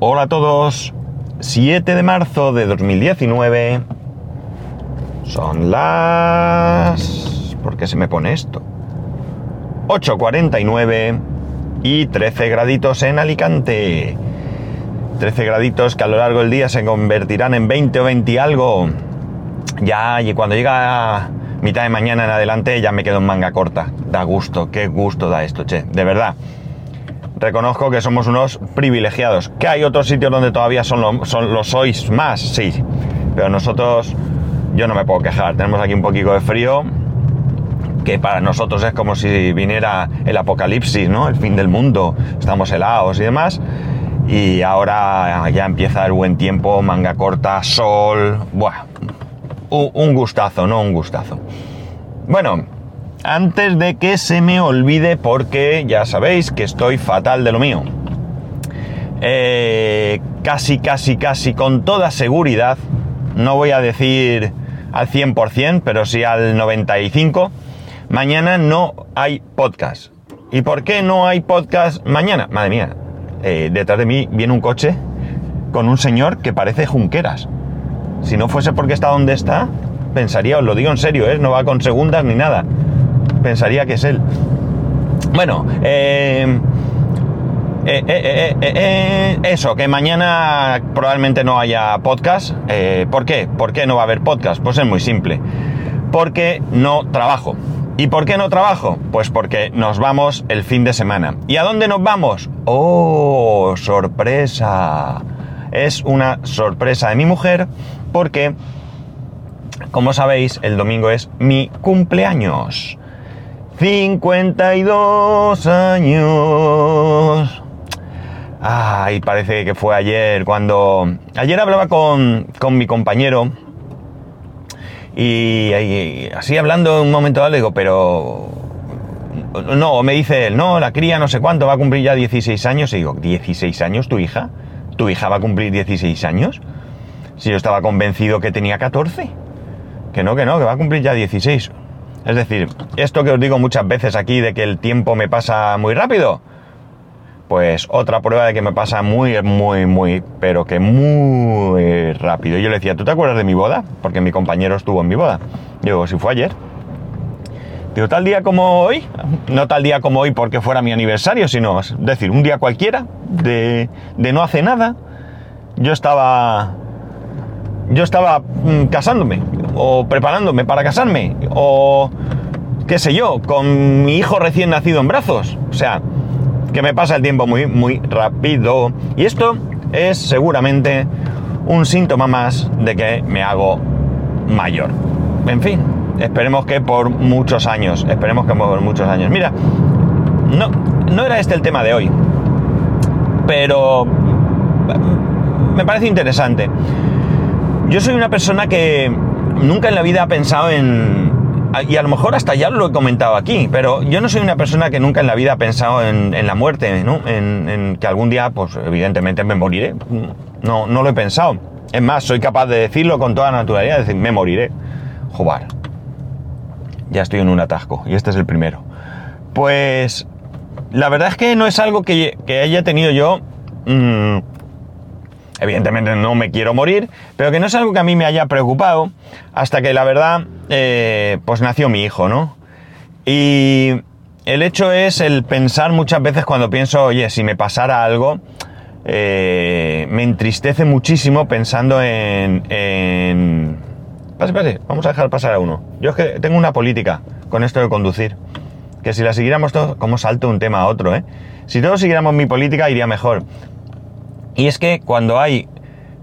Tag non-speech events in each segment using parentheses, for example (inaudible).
Hola a todos. 7 de marzo de 2019. Son las... ¿Por qué se me pone esto? 8.49 y 13 graditos en Alicante. 13 graditos que a lo largo del día se convertirán en 20 o 20 y algo. Ya, y cuando llega mitad de mañana en adelante ya me quedo en manga corta. Da gusto, qué gusto da esto, che. De verdad. Reconozco que somos unos privilegiados. Que hay otros sitios donde todavía son lo, son, lo sois más, sí. Pero nosotros, yo no me puedo quejar. Tenemos aquí un poquito de frío, que para nosotros es como si viniera el apocalipsis, ¿no? El fin del mundo. Estamos helados y demás. Y ahora ya empieza el buen tiempo, manga corta, sol. Buah. Un gustazo, ¿no? Un gustazo. Bueno, antes de que se me olvide, porque ya sabéis que estoy fatal de lo mío. Eh, casi, casi, casi con toda seguridad, no voy a decir al 100%, pero sí al 95%, mañana no hay podcast. ¿Y por qué no hay podcast mañana? Madre mía, eh, detrás de mí viene un coche con un señor que parece Junqueras. Si no fuese porque está donde está, pensaría, os lo digo en serio, ¿eh? no va con segundas ni nada pensaría que es él. Bueno, eh, eh, eh, eso, que mañana probablemente no haya podcast. ¿Por qué? ¿Por qué no va a haber podcast? Pues es muy simple. Porque no trabajo. ¿Y por qué no trabajo? Pues porque nos vamos el fin de semana. ¿Y a dónde nos vamos? ¡Oh, sorpresa! Es una sorpresa de mi mujer porque, como sabéis, el domingo es mi cumpleaños. 52 años. Ay, parece que fue ayer cuando... Ayer hablaba con, con mi compañero y, así hablando un momento dado le digo, pero... No, me dice él, no, la cría no sé cuánto, va a cumplir ya 16 años. Y digo, ¿16 años tu hija? ¿Tu hija va a cumplir 16 años? Si yo estaba convencido que tenía 14. Que no, que no, que va a cumplir ya 16. Es decir, esto que os digo muchas veces aquí de que el tiempo me pasa muy rápido, pues otra prueba de que me pasa muy, muy, muy, pero que muy rápido. Yo le decía, ¿tú te acuerdas de mi boda? Porque mi compañero estuvo en mi boda. Digo, si fue ayer. Digo, tal día como hoy, no tal día como hoy porque fuera mi aniversario, sino, es decir, un día cualquiera, de, de no hace nada, yo estaba yo estaba mm, casándome o preparándome para casarme o qué sé yo, con mi hijo recién nacido en brazos. O sea, que me pasa el tiempo muy, muy rápido. Y esto es seguramente un síntoma más de que me hago mayor. En fin, esperemos que por muchos años, esperemos que por muchos años. Mira, no, no era este el tema de hoy, pero me parece interesante. Yo soy una persona que nunca en la vida ha pensado en... Y a lo mejor hasta ya lo he comentado aquí, pero yo no soy una persona que nunca en la vida ha pensado en, la muerte, ¿no? En, que algún día, pues evidentemente me moriré. No, no lo he pensado. Es más, soy capaz de decirlo con toda naturalidad, decir, me moriré. Jugar. Ya estoy en un atasco, y este es el primero. Pues la verdad es que no es algo que, haya tenido yo mmm, evidentemente no me quiero morir, pero que no es algo que a mí me haya preocupado hasta que la verdad, eh, pues nació mi hijo, ¿no? Y el hecho es el pensar muchas veces cuando pienso, oye, si me pasara algo, eh, me entristece muchísimo pensando en... en... Pase, pase, vamos a dejar pasar a uno. Yo es que tengo una política con esto de conducir, que si la siguiéramos todos, como salto un tema a otro, ¿eh? Si todos siguiéramos mi política iría mejor. Y es que cuando hay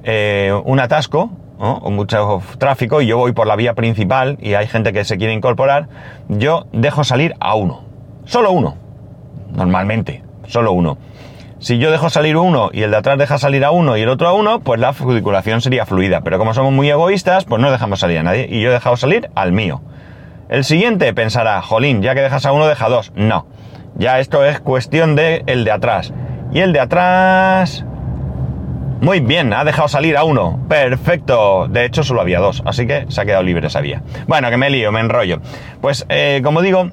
eh, un atasco o mucho tráfico y yo voy por la vía principal y hay gente que se quiere incorporar, yo dejo salir a uno. Solo uno. Normalmente. Solo uno. Si yo dejo salir uno y el de atrás deja salir a uno y el otro a uno, pues la circulación sería fluida. Pero como somos muy egoístas, pues no dejamos salir a nadie. Y yo he dejado salir al mío. El siguiente pensará, jolín, ya que dejas a uno, deja dos. No. Ya esto es cuestión de el de atrás. Y el de atrás... Muy bien, ha dejado salir a uno. Perfecto. De hecho, solo había dos, así que se ha quedado libre esa vía. Bueno, que me lío, me enrollo. Pues, eh, como digo,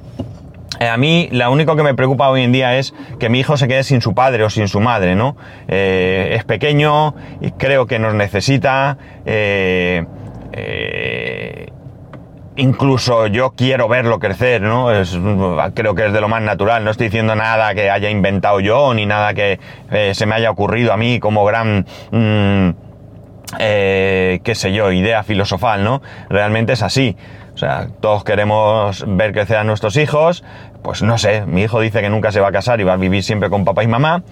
Eh, a mí, lo único que me preocupa hoy en día es que mi hijo se quede sin su padre o sin su madre, ¿no? Eh, es pequeño y creo que nos necesita. eh, eh, incluso yo quiero verlo crecer, ¿no? Es, creo que es de lo más natural. No estoy diciendo nada que haya inventado yo, ni nada que eh, se me haya ocurrido a mí como gran, mm, eh, qué sé yo, idea filosofal, ¿no? Realmente es así. O sea, todos queremos ver crecer a nuestros hijos. Pues no sé, mi hijo dice que nunca se va a casar y va a vivir siempre con papá y mamá.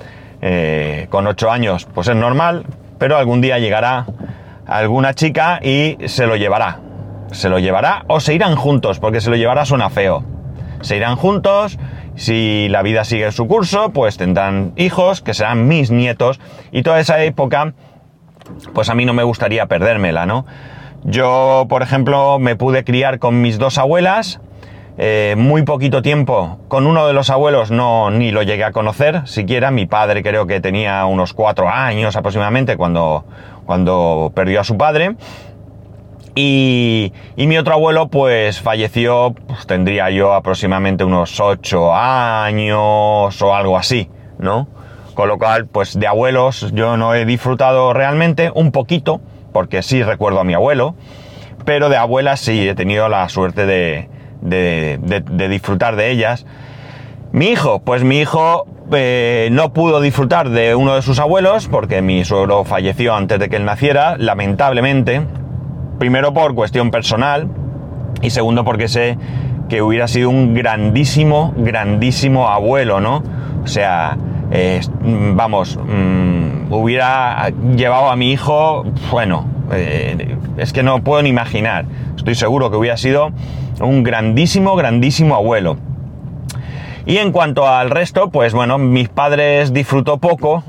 Eh, con ocho años, pues es normal, pero algún día llegará alguna chica y se lo llevará. Se lo llevará o se irán juntos, porque se lo llevará suena feo. Se irán juntos, si la vida sigue su curso, pues tendrán hijos, que serán mis nietos, y toda esa época, pues a mí no me gustaría perdérmela, ¿no? Yo, por ejemplo, me pude criar con mis dos abuelas, eh, muy poquito tiempo. Con uno de los abuelos no ni lo llegué a conocer, siquiera. Mi padre creo que tenía unos cuatro años aproximadamente cuando, cuando perdió a su padre. Y, y mi otro abuelo pues falleció, pues tendría yo aproximadamente unos ocho años o algo así, ¿no? Con lo cual, pues de abuelos yo no he disfrutado realmente, un poquito, porque sí recuerdo a mi abuelo, pero de abuelas sí he tenido la suerte de disfrutar de ellas. Mi hijo, pues mi hijo eh, no pudo disfrutar de uno de sus abuelos porque mi suegro falleció antes de que él naciera, lamentablemente. Primero por cuestión personal y segundo porque sé que hubiera sido un grandísimo, grandísimo abuelo, ¿no? O sea, eh, vamos, mmm, hubiera llevado a mi hijo, bueno, eh, es que no puedo ni imaginar. Estoy seguro que hubiera sido un grandísimo, grandísimo abuelo. Y en cuanto al resto, pues bueno, mis padres disfrutó poco.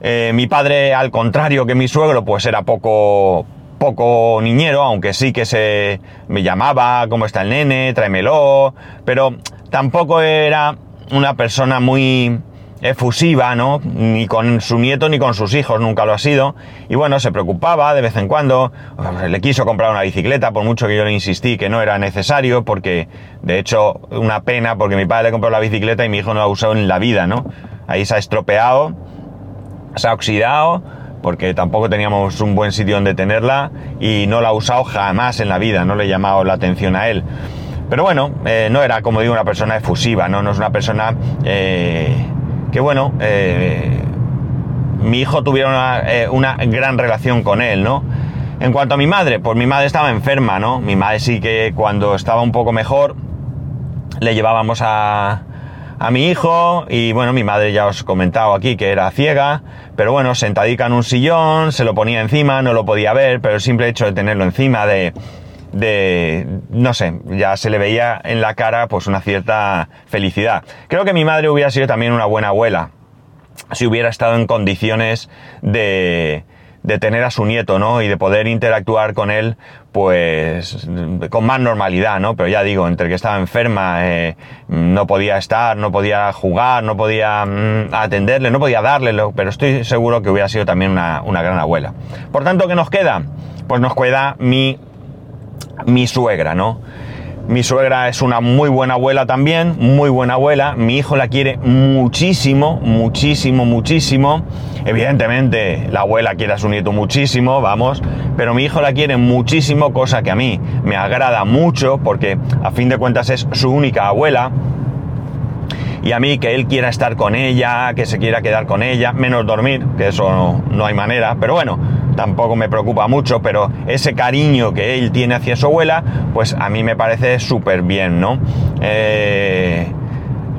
Eh, mi padre, al contrario que mi suegro, pues era poco, poco niñero, aunque sí que se me llamaba, ¿cómo está el nene? Tráemelo. Pero tampoco era una persona muy efusiva, ¿no? Ni con su nieto ni con sus hijos, nunca lo ha sido. Y bueno, se preocupaba de vez en cuando, le quiso comprar una bicicleta, por mucho que yo le insistí que no era necesario, porque de hecho, una pena, porque mi padre le compró la bicicleta y mi hijo no la ha usado en la vida, ¿no? Ahí se ha estropeado, se ha oxidado, porque tampoco teníamos un buen sitio donde tenerla y no la ha usado jamás en la vida, no le he llamado la atención a él. Pero bueno, eh, no era, como digo, una persona efusiva, ¿no? No es una persona... Eh, que bueno, eh, mi hijo tuviera una, eh, una, gran relación con él, ¿no? En cuanto a mi madre, pues mi madre estaba enferma, ¿no? Mi madre sí que cuando estaba un poco mejor le llevábamos a, a mi hijo y bueno, mi madre ya os he comentado aquí que era ciega, pero bueno, sentadica en un sillón, se lo ponía encima, no lo podía ver, pero el simple hecho de tenerlo encima, de, de, no sé, ya se le veía en la cara pues una cierta felicidad. Creo que mi madre hubiera sido también una buena abuela, si hubiera estado en condiciones de, de tener a su nieto, ¿no? Y de poder interactuar con él, pues, con más normalidad, ¿no? Pero ya digo, entre que estaba enferma, eh, no podía estar, no podía jugar, no podía mm, atenderle, no podía darle, pero estoy seguro que hubiera sido también una, una gran abuela. Por tanto, ¿qué nos queda? Pues nos queda mi mi suegra, ¿no? Mi suegra es una muy buena abuela también, muy buena abuela. Mi hijo la quiere muchísimo, muchísimo, muchísimo. Evidentemente, la abuela quiere a su nieto muchísimo, vamos. Pero mi hijo la quiere muchísimo, cosa que a mí me agrada mucho porque a fin de cuentas es su única abuela. Y a mí que él quiera estar con ella, que se quiera quedar con ella, menos dormir, que eso no, hay manera. Pero bueno, tampoco me preocupa mucho, pero ese cariño que él tiene hacia su abuela, pues a mí me parece súper bien, ¿no? Eh,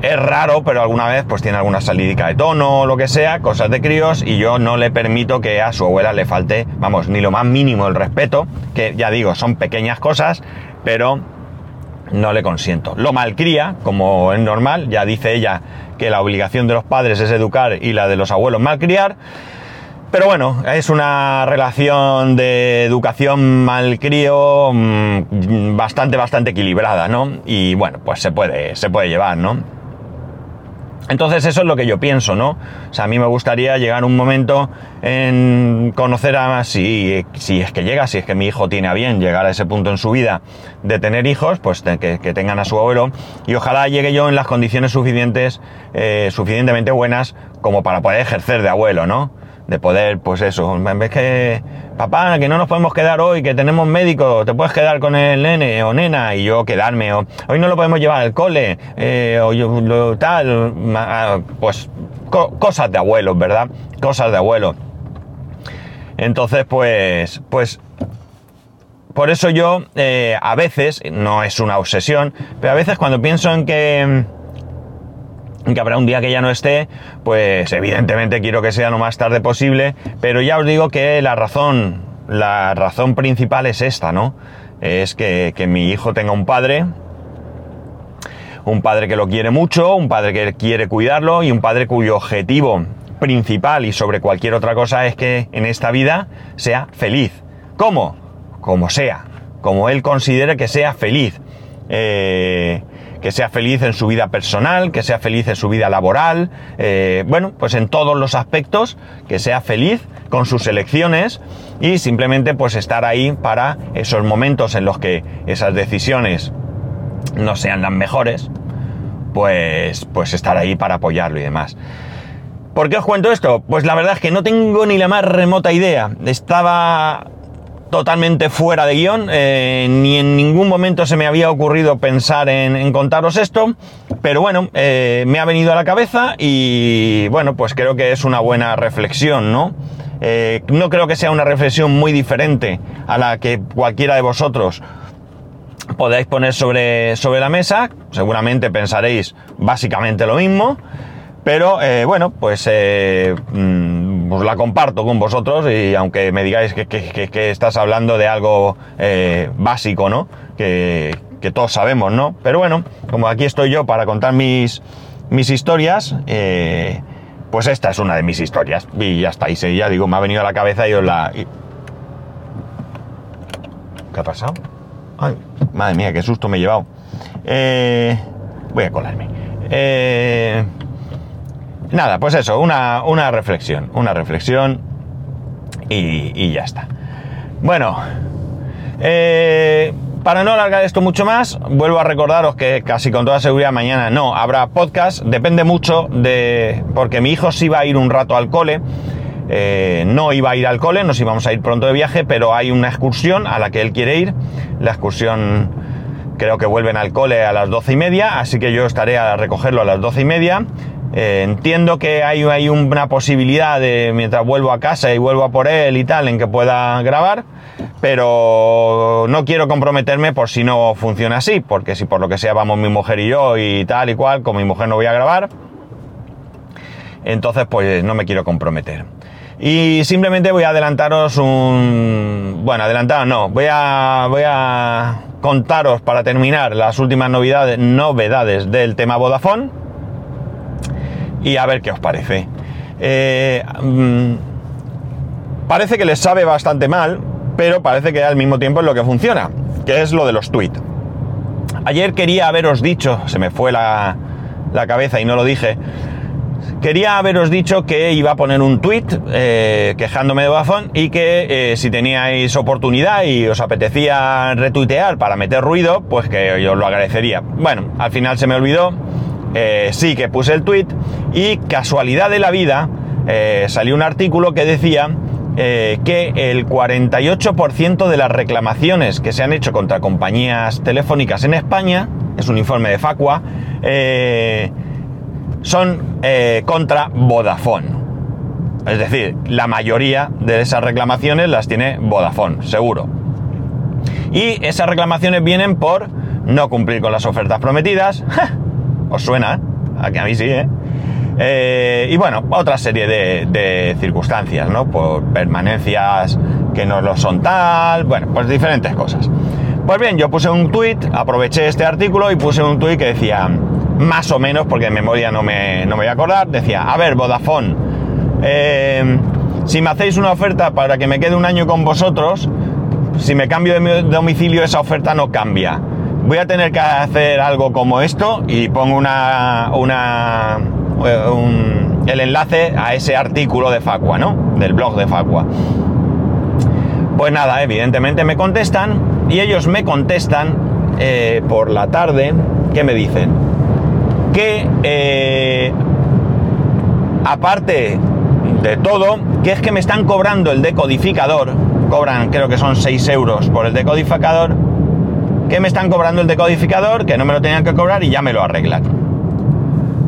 es raro, pero alguna vez pues tiene alguna salidica de tono o lo que sea, cosas de críos, y yo no le permito que a su abuela le falte, vamos, ni lo más mínimo el respeto, que ya digo, son pequeñas cosas, pero no le consiento. Lo malcría, como es normal, ya dice ella que la obligación de los padres es educar y la de los abuelos malcriar. Pero bueno, es una relación de educación malcrío mmm, bastante, bastante equilibrada, ¿no? Y bueno, pues se puede, se puede llevar, ¿no? Entonces eso es lo que yo pienso, ¿no? O sea, a mí me gustaría llegar un momento en conocer a si, si es que llega, si es que mi hijo tiene a bien llegar a ese punto en su vida de tener hijos, pues que, tengan a su abuelo y ojalá llegue yo en las condiciones suficientes, eh, suficientemente buenas como para poder ejercer de abuelo, ¿no? De poder, pues eso, en vez que, papá, que no nos podemos quedar hoy, que tenemos médico, te puedes quedar con el nene o nena y yo quedarme, o hoy no lo podemos llevar al cole, eh, o yo, lo, tal, pues cosas de abuelos, ¿verdad? Cosas de abuelo. Entonces, pues, pues, por eso yo, eh, a veces, no es una obsesión, pero a veces cuando pienso en que que habrá un día que ya no esté, pues evidentemente quiero que sea lo más tarde posible, pero ya os digo que la razón, la razón principal es esta, ¿no? Es que, mi hijo tenga un padre, un padre que lo quiere mucho, un padre que quiere cuidarlo y un padre cuyo objetivo principal y sobre cualquier otra cosa es que en esta vida sea feliz. ¿Cómo? Como sea, como él considere que sea feliz. Eh, que sea feliz en su vida personal, que sea feliz en su vida laboral, eh, bueno, pues en todos los aspectos, que sea feliz con sus elecciones y simplemente pues estar ahí para esos momentos en los que esas decisiones no sean las mejores, pues, pues estar ahí para apoyarlo y demás. ¿Por qué os cuento esto? Pues la verdad es que no tengo ni la más remota idea. Estaba totalmente fuera de guion, eh, ni en ningún momento se me había ocurrido pensar en, contaros esto, pero bueno, eh, me ha venido a la cabeza y bueno, pues creo que es una buena reflexión, ¿no? Eh, no creo que sea una reflexión muy diferente a la que cualquiera de vosotros podáis poner sobre, sobre la mesa, seguramente pensaréis básicamente lo mismo, pero bueno, pues mm, pues la comparto con vosotros y aunque me digáis que, estás hablando de algo eh, básico, ¿no? Que, todos sabemos, ¿no? Pero bueno, como aquí estoy yo para contar mis, mis historias, eh, pues esta es una de mis historias. Y ya está, y ya digo, me ha venido a la cabeza y os la... ¿Qué ha pasado? Ay, madre mía, qué susto me he llevado. Eh, voy a colarme. Eh, Nada, pues eso, una, reflexión, una reflexión y, ya está. Bueno, eh, para no alargar esto mucho más, vuelvo a recordaros que casi con toda seguridad mañana no habrá podcast. Depende mucho de. porque mi hijo sí va a ir un rato al cole. Eh, no iba a ir al cole, nos íbamos a ir pronto de viaje, pero hay una excursión a la que él quiere ir. La excursión creo que vuelven al cole a las doce y media, así que yo estaré a recogerlo a las doce y media. Eh, entiendo que hay, una posibilidad de, mientras vuelvo a casa y vuelvo a por él y tal, en que pueda grabar, pero no quiero comprometerme por si no funciona así, porque si por lo que sea vamos mi mujer y yo y tal y cual, con mi mujer no voy a grabar, entonces pues no me quiero comprometer. Y simplemente voy a adelantaros un... Bueno, adelantaros no, voy a, voy a contaros para terminar las últimas novedades, novedades del tema Vodafone y a ver qué os parece. Eh, mm, parece que les sabe bastante mal, pero parece que al mismo tiempo es lo que funciona, que es lo de los tweets. Ayer quería haberos dicho, se me fue la, cabeza y no lo dije, quería haberos dicho que iba a poner un tweet eh, quejándome de Vodafone y que eh, si teníais oportunidad y os apetecía retuitear para meter ruido, pues que yo os lo agradecería. Bueno, al final se me olvidó eh, sí que puse el tweet y casualidad de la vida eh, salió un artículo que decía eh, que el 48% de las reclamaciones que se han hecho contra compañías telefónicas en España, es un informe de Facua, son contra Vodafone. Es decir, la mayoría de esas reclamaciones las tiene Vodafone, seguro. Y esas reclamaciones vienen por no cumplir con las ofertas prometidas. (laughs) ¿Os suena? A que a mí sí, ¿eh? ¿eh? y bueno, otra serie de, circunstancias, ¿no? Por permanencias que no lo son tal, bueno, pues diferentes cosas. Pues bien, yo puse un tweet, aproveché este artículo y puse un tweet que decía, más o menos, porque en memoria no me, no me voy a acordar, decía, a ver, Vodafone, eh, si me hacéis una oferta para que me quede un año con vosotros, si me cambio de domicilio esa oferta no cambia voy a tener que hacer algo como esto y pongo una, una eh, un- el enlace a ese artículo de Facua, ¿no? Del blog de Facua. Pues nada, evidentemente me contestan y ellos me contestan eh, por la tarde, ¿qué me dicen? Que eh, aparte de todo, que es que me están cobrando el decodificador, cobran creo que son 6 euros por el decodificador, que me están cobrando el decodificador, que no me lo tenían que cobrar y ya me lo arreglan.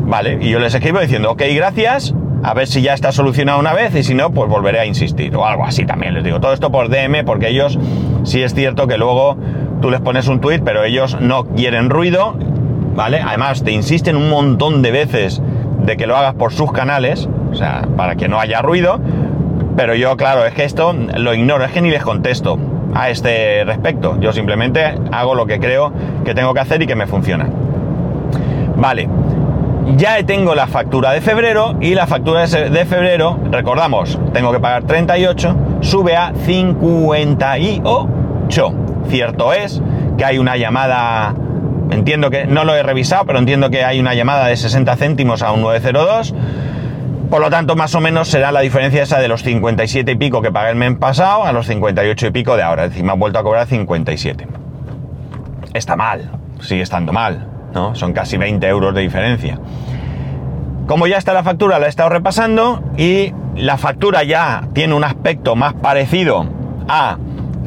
Vale, y yo les escribo diciendo, ok, gracias, a ver si ya está solucionado una vez y si no, pues volveré a insistir o algo así también. Les digo, todo esto por DM porque ellos sí es cierto que luego tú les pones un tweet, pero ellos no quieren ruido, ¿vale? Además, te insisten un montón de veces de que lo hagas por sus canales, o sea, para que no haya ruido, pero yo, claro, es que esto lo ignoro, es que ni les contesto a este respecto. Yo simplemente hago lo que creo que tengo que hacer y que me funciona. Vale, ya tengo la factura de febrero y la factura de febrero, recordamos, tengo que pagar 38, sube a 58. Cierto es que hay una llamada, entiendo que no lo he revisado, pero entiendo que hay una llamada de 60 céntimos a un 902. Por lo tanto, más o menos será la diferencia esa de los 57 y pico que pagué el mes pasado a los 58 y pico de ahora. Es decir, me han vuelto a cobrar 57. Está mal, sigue estando mal, ¿no? Son casi 20 euros de diferencia. Como ya está la factura, la he estado repasando y la factura ya tiene un aspecto más parecido a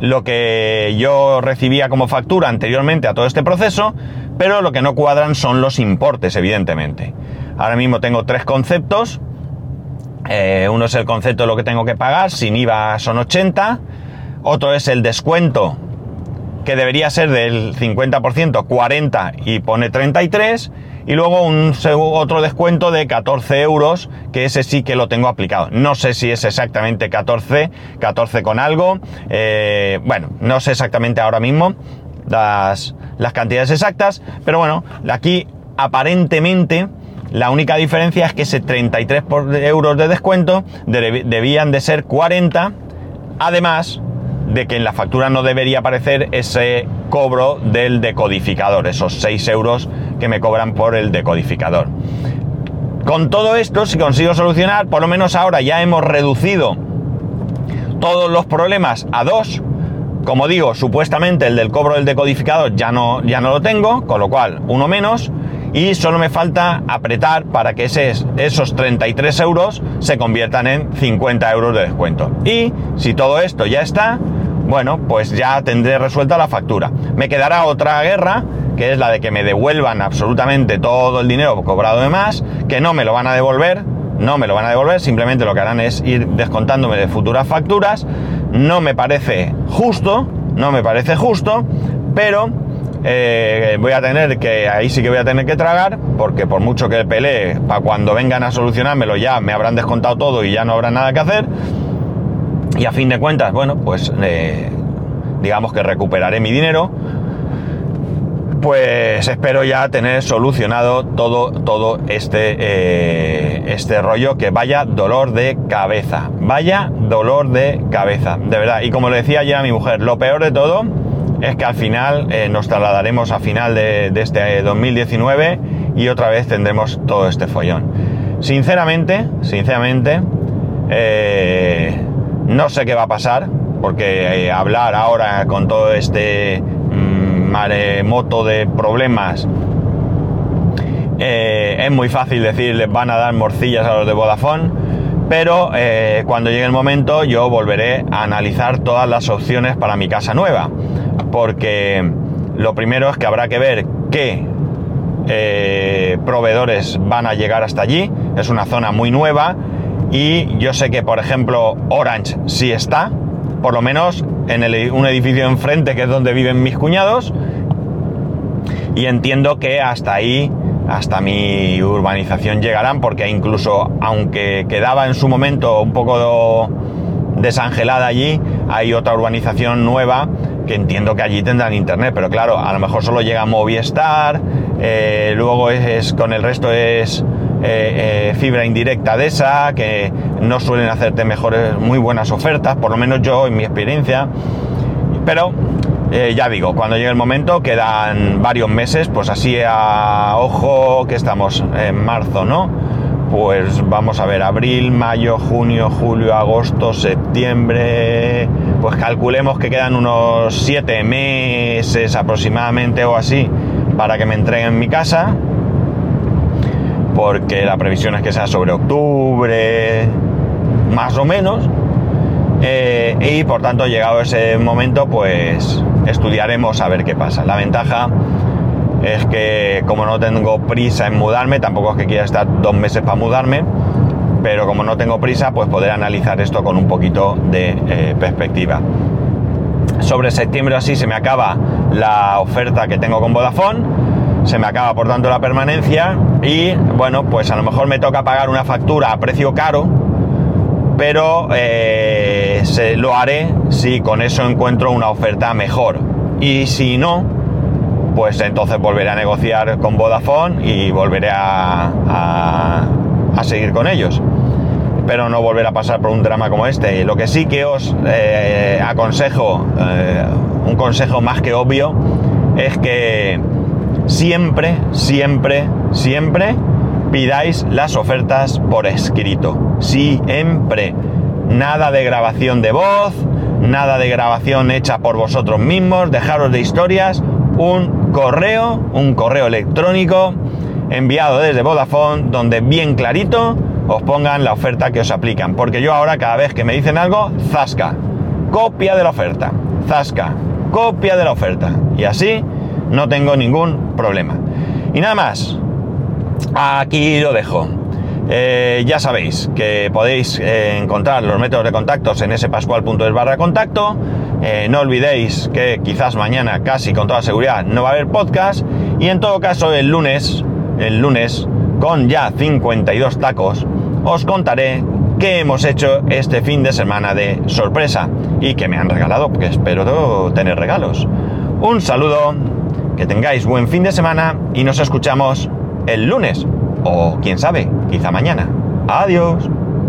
lo que yo recibía como factura anteriormente a todo este proceso, pero lo que no cuadran son los importes, evidentemente. Ahora mismo tengo tres conceptos. Eh, uno es el concepto de lo que tengo que pagar, sin IVA son 80. Otro es el descuento, que debería ser del 50%, 40 y pone 33. Y luego un otro descuento de 14 euros, que ese sí que lo tengo aplicado. No sé si es exactamente 14, 14 con algo. eh, bueno, no sé exactamente ahora mismo las, las cantidades exactas, pero bueno, aquí aparentemente la única diferencia es que ese 33 por- euros de descuento debían de ser 40, además de que en la factura no debería aparecer ese cobro del decodificador, esos 6 euros que me cobran por el decodificador. Con todo esto, si consigo solucionar, por lo menos ahora ya hemos reducido todos los problemas a dos. Como digo, supuestamente el del cobro del decodificador ya no, ya no lo tengo, con lo cual uno menos. Y solo me falta apretar para que esos 33 euros se conviertan en 50 euros de descuento. Y si todo esto ya está, bueno, pues ya tendré resuelta la factura. Me quedará otra guerra, que es la de que me devuelvan absolutamente todo el dinero cobrado de más, que no me lo van a devolver, no me lo van a devolver, simplemente lo que harán es ir descontándome de futuras facturas. No me parece justo, no me parece justo, pero eh, voy a tener que, ahí sí que voy a tener que tragar, porque por mucho que pelee, para cuando vengan a solucionármelo ya me habrán descontado todo y ya no habrá nada que hacer. Y a fin de cuentas, bueno, pues eh, digamos que recuperaré mi dinero. Pues espero ya tener solucionado todo, todo este, eh, este rollo que vaya dolor de cabeza. Vaya dolor de cabeza, de verdad. Y como le decía ayer a mi mujer, lo peor de todo es que al final eh, nos trasladaremos a final de, este 2019 y otra vez tendremos todo este follón. Sinceramente, sinceramente, eh, no sé qué va a pasar, porque eh, hablar ahora con todo este mm, maremoto de problemas eh, es muy fácil decir les van a dar morcillas a los de Vodafone, pero eh, cuando llegue el momento yo volveré a analizar todas las opciones para mi casa nueva, porque lo primero es que habrá que ver qué eh, proveedores van a llegar hasta allí, es una zona muy nueva y yo sé que por ejemplo Orange sí está, por lo menos en un edificio enfrente que es donde viven mis cuñados. Y entiendo que hasta ahí, hasta mi urbanización llegarán, porque incluso aunque quedaba en su momento un poco desangelada allí, hay otra urbanización nueva que entiendo que allí tendrán internet, pero claro, a lo mejor solo llega Movistar, eh, luego es, con el resto es eh, eh, fibra indirecta de esa, que no suelen hacerte mejores, muy buenas ofertas, por lo menos yo en mi experiencia. Pero ya digo, cuando llegue el momento quedan varios meses, pues así a ojo que estamos en marzo, ¿no? pues vamos a ver, abril, mayo, junio, julio, agosto, septiembre, pues calculemos que quedan unos 7 meses aproximadamente o así para que me entreguen mi casa, porque la previsión es que sea sobre octubre, más o menos, eh, y por tanto llegado ese momento pues estudiaremos a ver qué pasa. La ventaja es que como no tengo prisa en mudarme, tampoco es que quiera estar dos meses para mudarme, pero como no tengo prisa, pues poder analizar esto con un poquito de eh, perspectiva. Sobre septiembre así se me acaba la oferta que tengo con Vodafone, se me acaba por tanto la permanencia y bueno, pues a lo mejor me toca pagar una factura a precio caro, pero eh, se, lo haré si con eso encuentro una oferta mejor. Y si no, pues entonces volveré a negociar con Vodafone y volveré a, seguir con ellos. Pero no volver a pasar por un drama como este. Lo que sí que os eh, aconsejo, eh, un consejo más que obvio, es que siempre, siempre, siempre pidáis las ofertas por escrito. Siempre. Nada de grabación de voz, nada de grabación hecha por vosotros mismos, dejaros de historias, un correo, un correo electrónico enviado desde Vodafone donde bien clarito os pongan la oferta que os aplican. Porque yo ahora cada vez que me dicen algo, zasca, copia de la oferta, zasca, copia de la oferta. Y así no tengo ningún problema. Y nada más, aquí lo dejo. Eh, ya sabéis que podéis eh, encontrar los métodos de contactos en spascual.es barra contacto. Eh, no olvidéis que quizás mañana, casi con toda seguridad, no va a haber podcast. Y en todo caso, el lunes, el lunes, con ya 52 tacos, os contaré qué hemos hecho este fin de semana de sorpresa y que me han regalado, porque espero tener regalos. Un saludo, que tengáis buen fin de semana y nos escuchamos el lunes o quién sabe, quizá mañana. Adiós.